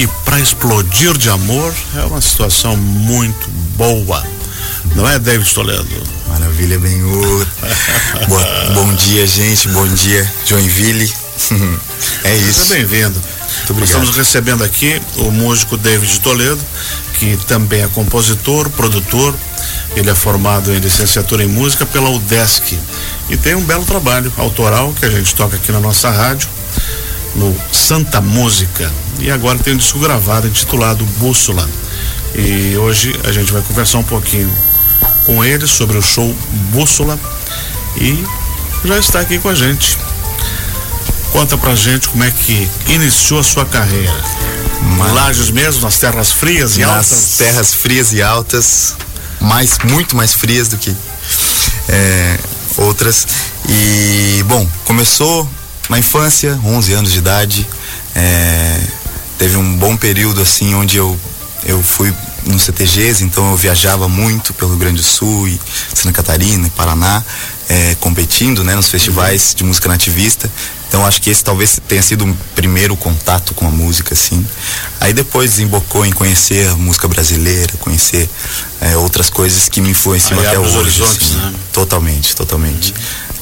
e para explodir de amor é uma situação muito boa. Não é, David Toledo? Maravilha, Benhur. bom dia, gente. Bom dia, Joinville. é isso. Seja bem-vindo. Estamos recebendo aqui o músico David Toledo, que também é compositor, produtor. Ele é formado em licenciatura em música pela UDESC e tem um belo trabalho autoral que a gente toca aqui na nossa rádio, no Santa Música. E agora tem um disco gravado intitulado Bússola. E hoje a gente vai conversar um pouquinho com ele sobre o show Bússola e já está aqui com a gente. Conta pra gente como é que iniciou a sua carreira. Mas... Lages mesmo, nas terras frias e nas altas? Nas terras frias e altas, mais, muito mais frias do que é, outras. E, bom, começou na infância, 11 anos de idade. É, teve um bom período assim onde eu, eu fui no CTGs, então eu viajava muito pelo Rio Grande do Sul e Santa Catarina e Paraná, é, competindo né, nos festivais de música nativista. Então acho que esse talvez tenha sido o primeiro contato com a música, assim. Aí depois desembocou em conhecer música brasileira, conhecer é, outras coisas que me influenciam Aí até hoje. Horizontes, assim. né? Totalmente, totalmente. Uhum.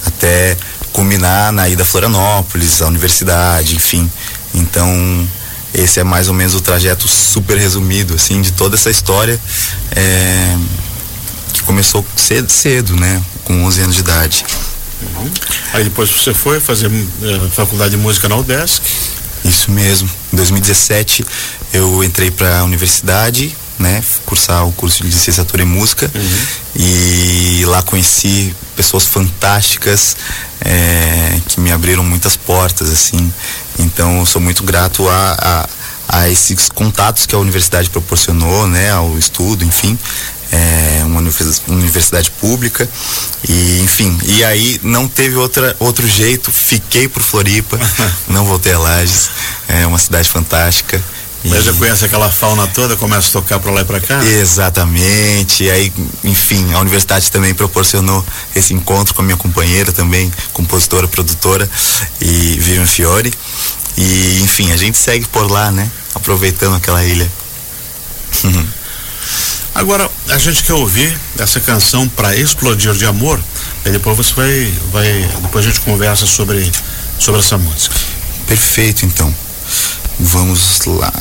Até culminar na ida a Florianópolis, a universidade, enfim. Então esse é mais ou menos o trajeto super resumido, assim, de toda essa história é, que começou cedo, cedo, né? Com 11 anos de idade. Uhum. Aí depois você foi fazer eh, faculdade de música na UDESC? Isso mesmo. Em 2017 eu entrei para a universidade, né, cursar o curso de licenciatura em música uhum. e lá conheci pessoas fantásticas é, abriram muitas portas, assim. Então eu sou muito grato a, a, a esses contatos que a universidade proporcionou, né, ao estudo, enfim. É, uma universidade pública. E enfim e aí não teve outra outro jeito. Fiquei por Floripa não voltei a Lages. É uma cidade fantástica mas já conhece aquela fauna toda, começa a tocar para lá e para cá? Exatamente. E aí, enfim, a universidade também proporcionou esse encontro com a minha companheira também, compositora, produtora, e Vivian Fiore. E, enfim, a gente segue por lá, né? Aproveitando aquela ilha. Agora, a gente quer ouvir essa canção para explodir de amor, e depois você vai, vai, depois a gente conversa sobre, sobre essa música. Perfeito, então. Vamos lá.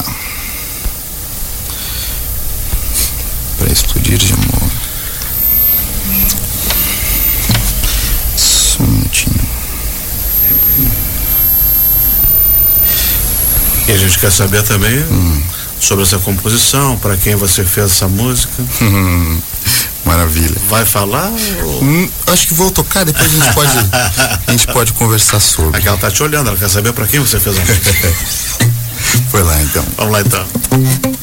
Para explodir de amor. Só um minutinho. E a gente quer saber também hum sobre essa composição, para quem você fez essa música. Maravilha. Vai falar? Ou... Hum, acho que vou tocar, depois a gente pode, a gente pode conversar sobre. Aqui ela tá te olhando, ela quer saber para quem você fez a música. Foi lá então. Vamos lá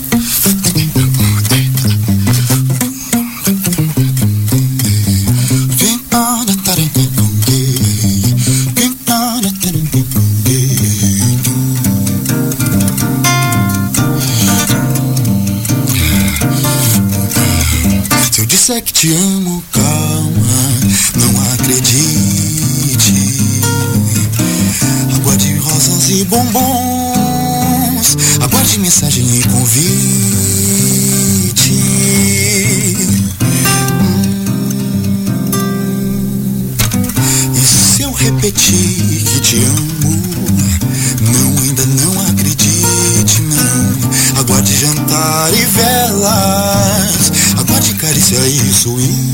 repetir que te amo, não, ainda não acredite, não. Aguarde jantar e velas Aguarde carícia e suíte.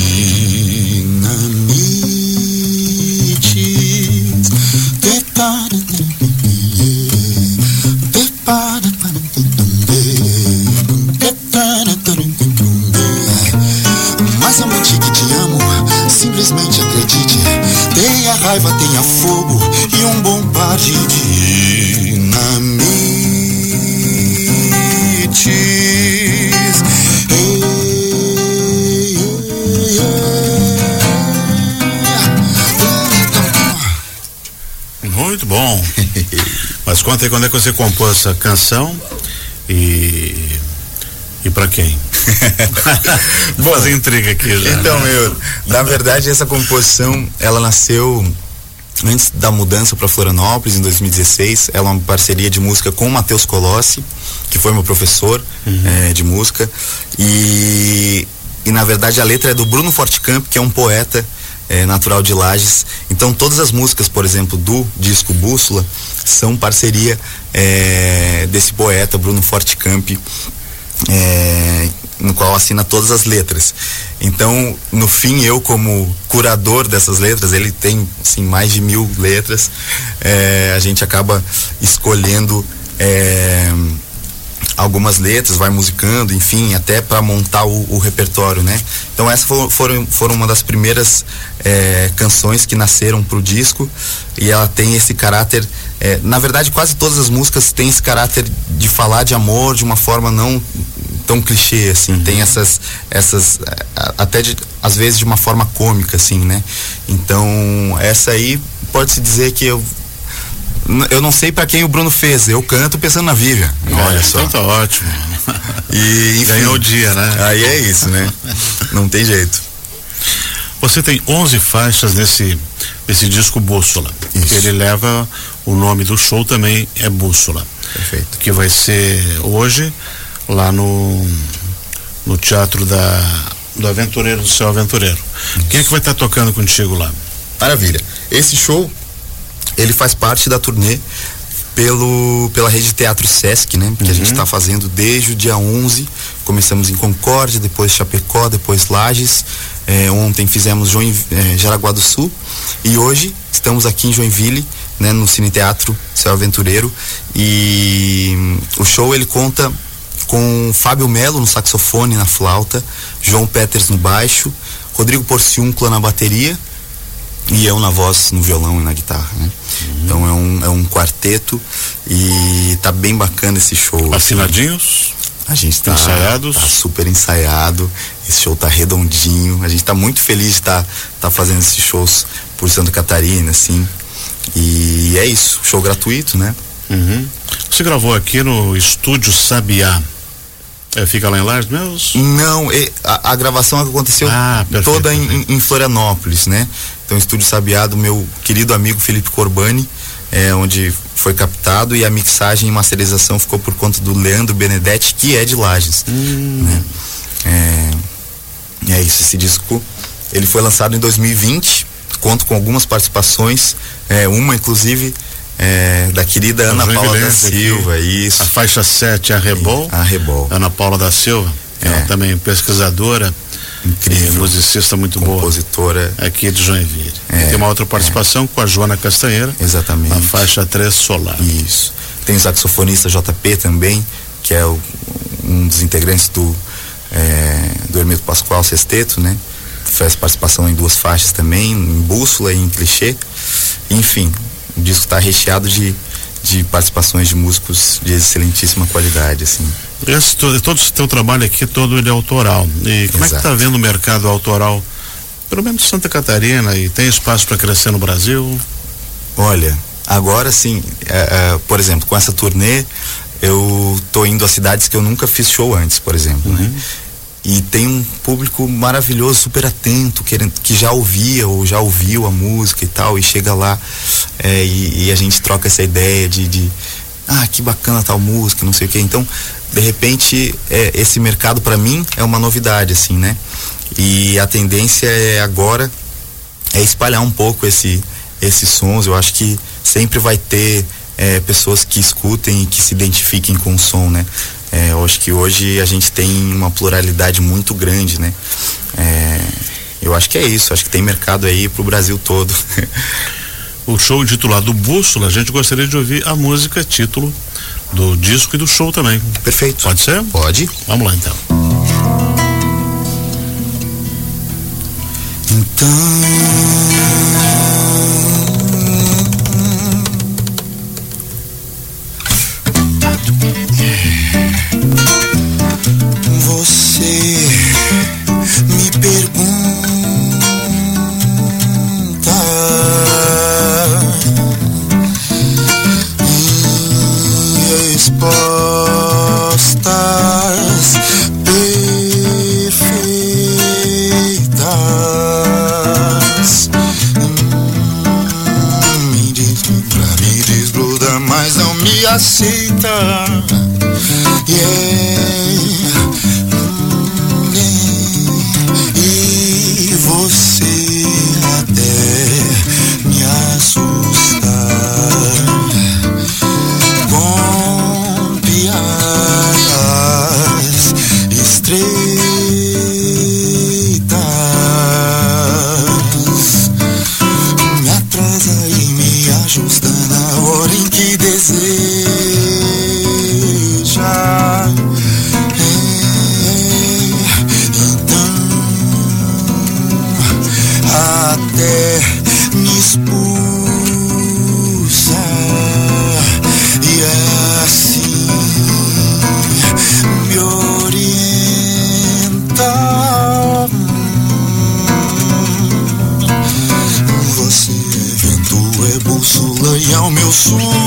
raiva tenha fogo e um bom par de dinamites. Muito bom. Mas conta aí quando é que você compôs essa canção e e para quem? Vou fazer intriga aqui já. Então, né? meu, na verdade essa composição ela nasceu antes da mudança para Florianópolis em 2016. Ela é uma parceria de música com o Matheus Colossi, que foi meu professor uhum. é, de música. E, e na verdade a letra é do Bruno Fortcamp, que é um poeta é, natural de Lages. Então todas as músicas, por exemplo, do disco Bússola são parceria é, desse poeta Bruno Fortcamp é, no qual assina todas as letras. Então, no fim, eu como curador dessas letras, ele tem assim, mais de mil letras, é, a gente acaba escolhendo é, algumas letras, vai musicando, enfim, até para montar o, o, repertório, né? Então essas foram, foram, foram uma das primeiras é, canções que nasceram para o disco e ela tem esse caráter, é, na verdade quase todas as músicas têm esse caráter de falar de amor de uma forma não tão clichê assim, uhum. tem essas essas até de, às vezes de uma forma cômica assim, né? Então essa aí pode se dizer que eu eu não sei para quem o Bruno fez, eu canto pensando na Vivian. Olha só. Então tá ótimo. E, enfim, Ganhou o dia, né? Aí é isso, né? Não tem jeito. Você tem 11 faixas nesse, nesse disco Bússola. Isso. Ele leva o nome do show também é Bússola. Perfeito. Que vai ser hoje lá no, no Teatro da, do Aventureiro do Céu Aventureiro. Isso. Quem é que vai estar tá tocando contigo lá? Maravilha. Esse show ele faz parte da turnê pelo, pela rede Teatro Sesc, né? Que uhum. a gente está uhum. fazendo desde o dia 11. Começamos em Concórdia, depois Chapecó, depois Lages. É, ontem fizemos Join, é, Jaraguá do Sul. E hoje estamos aqui em Joinville, né? No Cine Teatro Céu Aventureiro. E hum, o show ele conta com Fábio Melo no saxofone e na flauta, João Peters no baixo, Rodrigo Porciúncula na bateria e eu na voz, no violão e na guitarra, né? Uhum. Então é um, é um quarteto e tá bem bacana esse show. Assinadinhos? A gente tá, Ensaiados? tá super ensaiado, esse show tá redondinho, a gente tá muito feliz de estar tá, tá fazendo esses shows por Santa Catarina, assim, e é isso, show gratuito, né? Uhum. Você gravou aqui no Estúdio Sabiá, é, fica lá em Lares meus? Não, a, a gravação aconteceu ah, perfeito, toda em, em, Florianópolis, né? Então, Estúdio Sabiá do meu querido amigo Felipe Corbani, é, onde foi captado e a mixagem e masterização ficou por conta do Leandro Benedetti, que é de Lages. Hum. Né? É, é isso, esse disco ele foi lançado em 2020, conto com algumas participações, é, uma inclusive é, da querida Ana Paula da Silva, aqui, isso. A faixa 7, a Rebol. A Rebol. Ana Paula da Silva, é. ela também pesquisadora. Incrível. musicista muito Compositora. boa. Compositora. Aqui de Joinville. É, tem uma outra participação é. com a Joana Castanheira. Exatamente. Na faixa 3 Solar. Isso. Tem o saxofonista JP também, que é o, um dos integrantes do, é, do Hermeto Pascoal Sexteto, né? Faz participação em duas faixas também, em Bússola e em Clichê. Enfim, o disco está recheado de, de participações de músicos de excelentíssima qualidade, assim. Esse, todo, todo esse teu trabalho aqui, todo ele é autoral. E como Exato. é que está vendo o mercado autoral, pelo menos Santa Catarina, e tem espaço para crescer no Brasil? Olha, agora sim, é, é, por exemplo, com essa turnê, eu tô indo a cidades que eu nunca fiz show antes, por exemplo, né? uhum. né? E tem um público maravilhoso, super atento, querendo, que já ouvia ou já ouviu a música e tal, e chega lá é, e, e, a gente troca essa ideia de, de, ah, que bacana tal música, não sei o que. Então, de repente, é, esse mercado para mim é uma novidade, assim, né? E a tendência é agora é espalhar um pouco esse, esses sons. Eu acho que sempre vai ter é, pessoas que escutem e que se identifiquem com o som, né? É, eu acho que hoje a gente tem uma pluralidade muito grande, né? É, eu acho que é isso, acho que tem mercado aí pro Brasil todo. o show intitulado Bússola, a gente gostaria de ouvir a música título do disco e do show também. Perfeito. Pode ser? Pode. Vamos lá então. Então e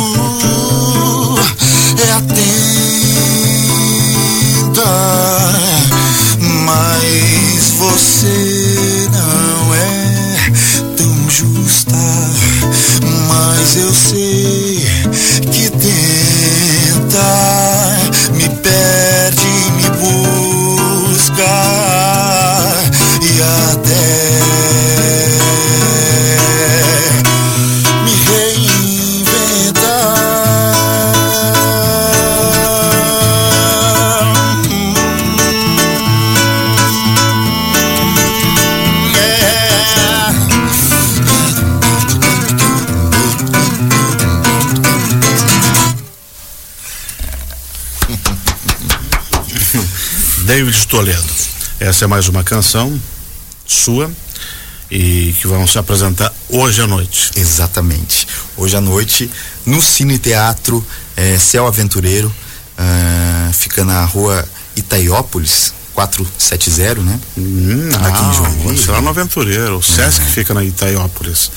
David Toledo. Essa é mais uma canção sua e que vão se apresentar hoje à noite. Exatamente. Hoje à noite, no Cine Teatro é, Céu Aventureiro, ah, fica na rua Itaiópolis, 470, né? Hum, Aqui em Joinville. Você lá no Aventureiro. O Sesc fica na Itaiópolis.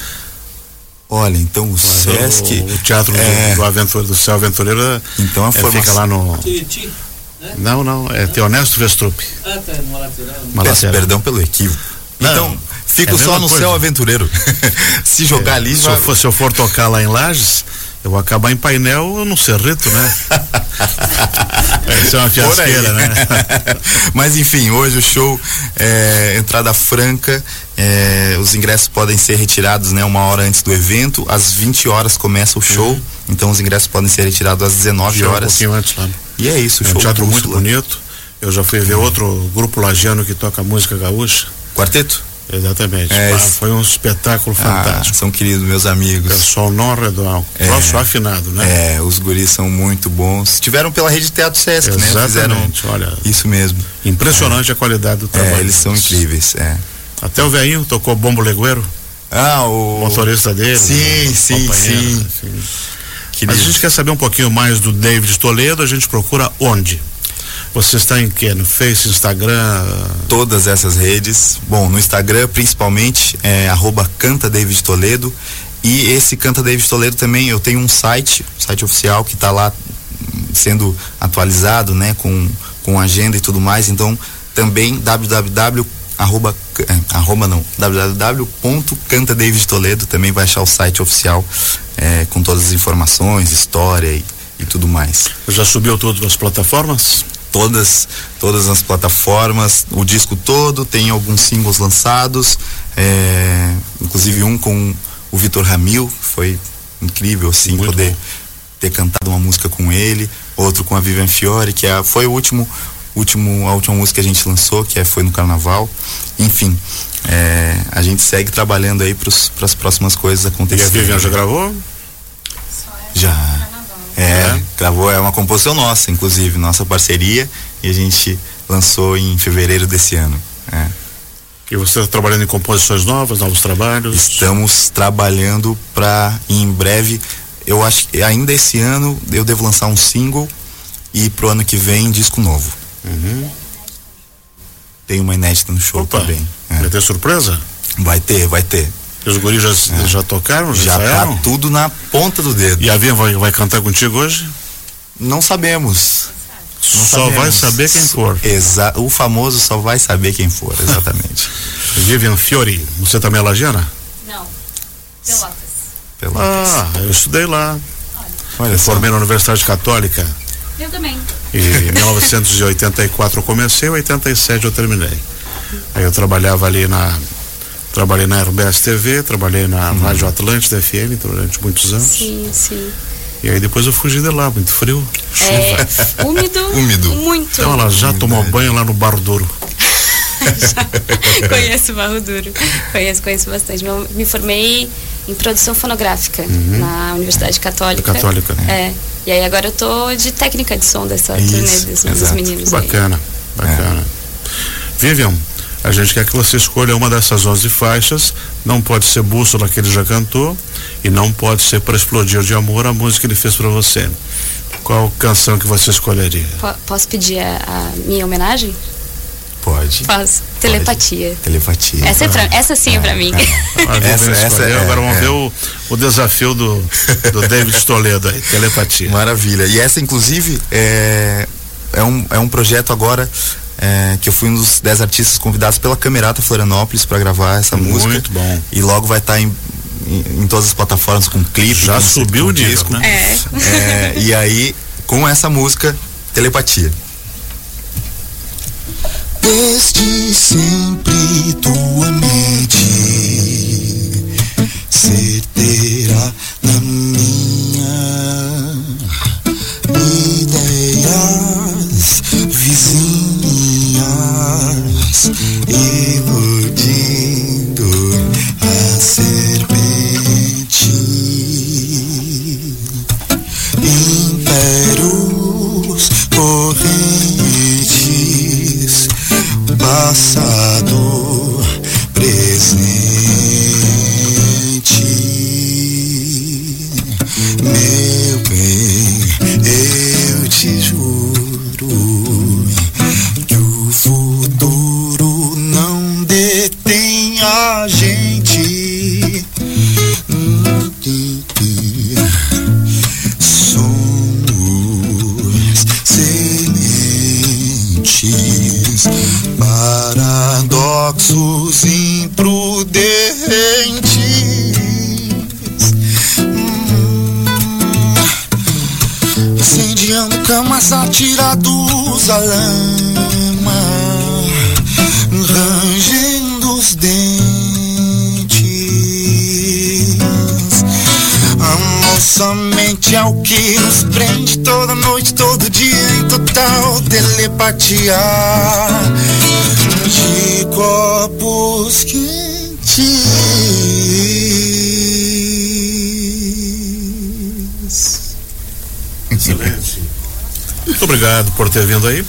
Olha, então o Sesc. O, o teatro do- é, do, Aventureiro, do Céu Aventureiro é- Então a é, formação- fica lá no. Tuiuti? Não, não, é Teonesto Vestrup. Ah, tá, lateral. perdão pelo equívoco. Não, então, fico é só no coisa. Céu Aventureiro. Se jogar ali, Se já... eu, for, se eu for tocar lá em Lages, eu vou acabar em painel no Cerrito, né? Isso é uma fiasqueira, né? Mas enfim, hoje o show é entrada franca. é, os ingressos podem ser retirados né, uma hora antes do evento. Às 20 horas começa o show. Então os ingressos podem ser retirados às 19 Chega um horas. pouquinho antes lá. E é isso, É um teatro muito bonito. Eu já fui ver outro grupo lagiano que toca música gaúcha. Quarteto? Exatamente. É, Ah, foi um espetáculo Ah, fantástico. são queridos meus amigos. Pessoal não redondo. É. Troço afinado, né? É, os guris são muito bons. Tiveram pela rede Teatro Sesc, né? Fizeram Exatamente. Olha, isso mesmo. impressionante a qualidade do trabalho. É, eles são incríveis. É. Até o velhinho tocou bombo legueiro, Ah, o o motorista dele. Sim, né? sim, sim. enfim. Querido. Mas a gente quer saber um pouquinho mais do David Toledo, a gente procura onde? Você está em quê? No Face, Instagram? todas essas redes. Bom, no Instagram principalmente é arroba Canta David Toledo. E esse Canta David Toledo também eu tenho um site, site oficial que está lá sendo atualizado, né, com, com agenda e tudo mais. Então também www arroba, arroba não, www.cantadavidtoledo também vai achar o site oficial é, com todas as informações, história e, e tudo mais Já subiu tudo nas plataformas? todas todas as plataformas o disco todo tem alguns singles lançados é, inclusive um com o Vitor Ramil foi incrível assim Muito poder bom. ter cantado uma música com ele outro com a Vivian Fiore que é, foi o último último a última música que a gente lançou que é, foi no Carnaval enfim é, a gente segue trabalhando aí para as próximas coisas E a acontecerem Vivian já gravou? já. É, gravou, é uma composição nossa, inclusive, nossa parceria, e a gente lançou em fevereiro desse ano. É. E você está trabalhando em composições novas, novos trabalhos? Estamos trabalhando para em breve, eu acho que ainda esse ano eu devo lançar um single e pro ano que vem disco novo. Uhum. Tem uma inédita no show Opa, também. é. vai ter surpresa? Vai ter, vai ter. Os guris já, já tocaram? Já, Já tá tudo na ponta do dedo. E a Vivian vai, vai cantar contigo hoje? Não sabemos. Não só sabemos. vai saber quem for. Exa o famoso só vai saber quem for, exatamente. Vivian Fiori, você também é lagiana? Não. Pelotas. Pelotas. Ah, eu estudei lá. Olha. Eu formei na Universidade Católica. Eu também. E em 1984 eu comecei, em 87 eu terminei. Aí eu trabalhava ali na. Trabalhei na RBS TV, trabalhei na uhum. Rádio Atlântida FM durante muitos anos. Sim, sim. E aí depois eu fugi de lá, muito frio. É, úmido. úmido. Muito. Então ela já tomou banho lá no Barro Duro. conheço o Barro Duro. Conheço, conheço bastante. Me formei em produção fonográfica uhum. na Universidade Católica. Católica. É. E aí agora eu tô de técnica de som dessa Isso, turnê dos, dos meninos. Bacana, aí. bacana. É. Vivian, a gente quer que você escolha uma dessas 11 faixas. Não pode ser Bússola que ele já cantou e não pode ser para explodir de amor a música que ele fez para você. Qual canção que você escolheria? P posso pedir a, a minha homenagem? Pode. Posso. Telepatia. Pode. Telepatia. Essa, é pra, ah, essa sim é, é pra mim. É. essa, essa é, Agora vamos é. ver o, o desafio do, do David Toledo aí. Telepatia. Maravilha. E essa, inclusive, é, é, um, é um projeto agora é, que eu fui um dos dez artistas convidados pela Camerata Florianópolis para gravar essa Muito música. Muito bom. E logo vai estar tá em, em, em, todas as plataformas com clipe. Já subiu o disco, né? É. é. E aí, com essa música, Telepatia. Desde sempre tua mente. Certeira na minha ideias vizinhas iludindo camas atirados à lama, rangendo os dentes. Amor somente ao que nos prende toda noite, todo dia em total telepatia de copos quentes. Obrigado por ter vindo aí,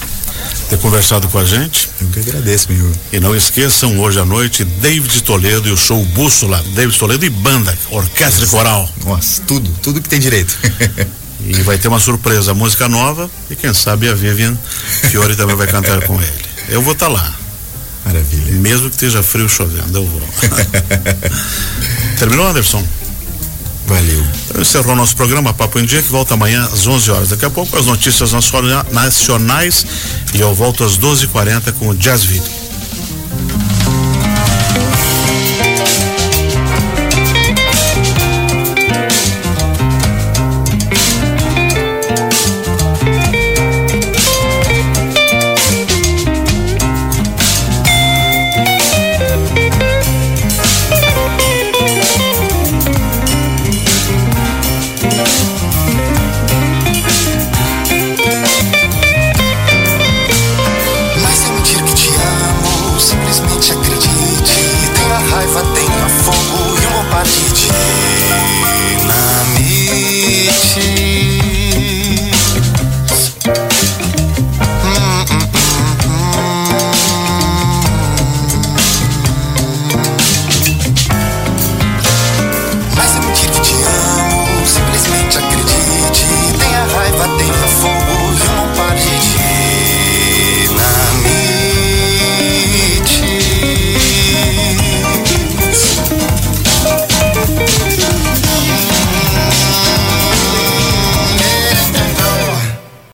ter conversado com a gente. Eu que agradeço, meu. E não esqueçam, hoje à noite, David Toledo e o show Bússola. David Toledo e banda, orquestra e coral. Nossa, tudo, tudo que tem direito. e vai ter uma surpresa, música nova e quem sabe a Vivian Fiore também vai cantar com ele. Eu vou estar tá lá. Maravilha. Mesmo que esteja frio chovendo, eu vou. Terminou, Anderson? Valeu. Então, encerrou nosso programa Papo em Dia, que volta amanhã às 11 horas. Daqui a pouco as notícias nacionais e eu volto às 12h40 com o Jazz Video.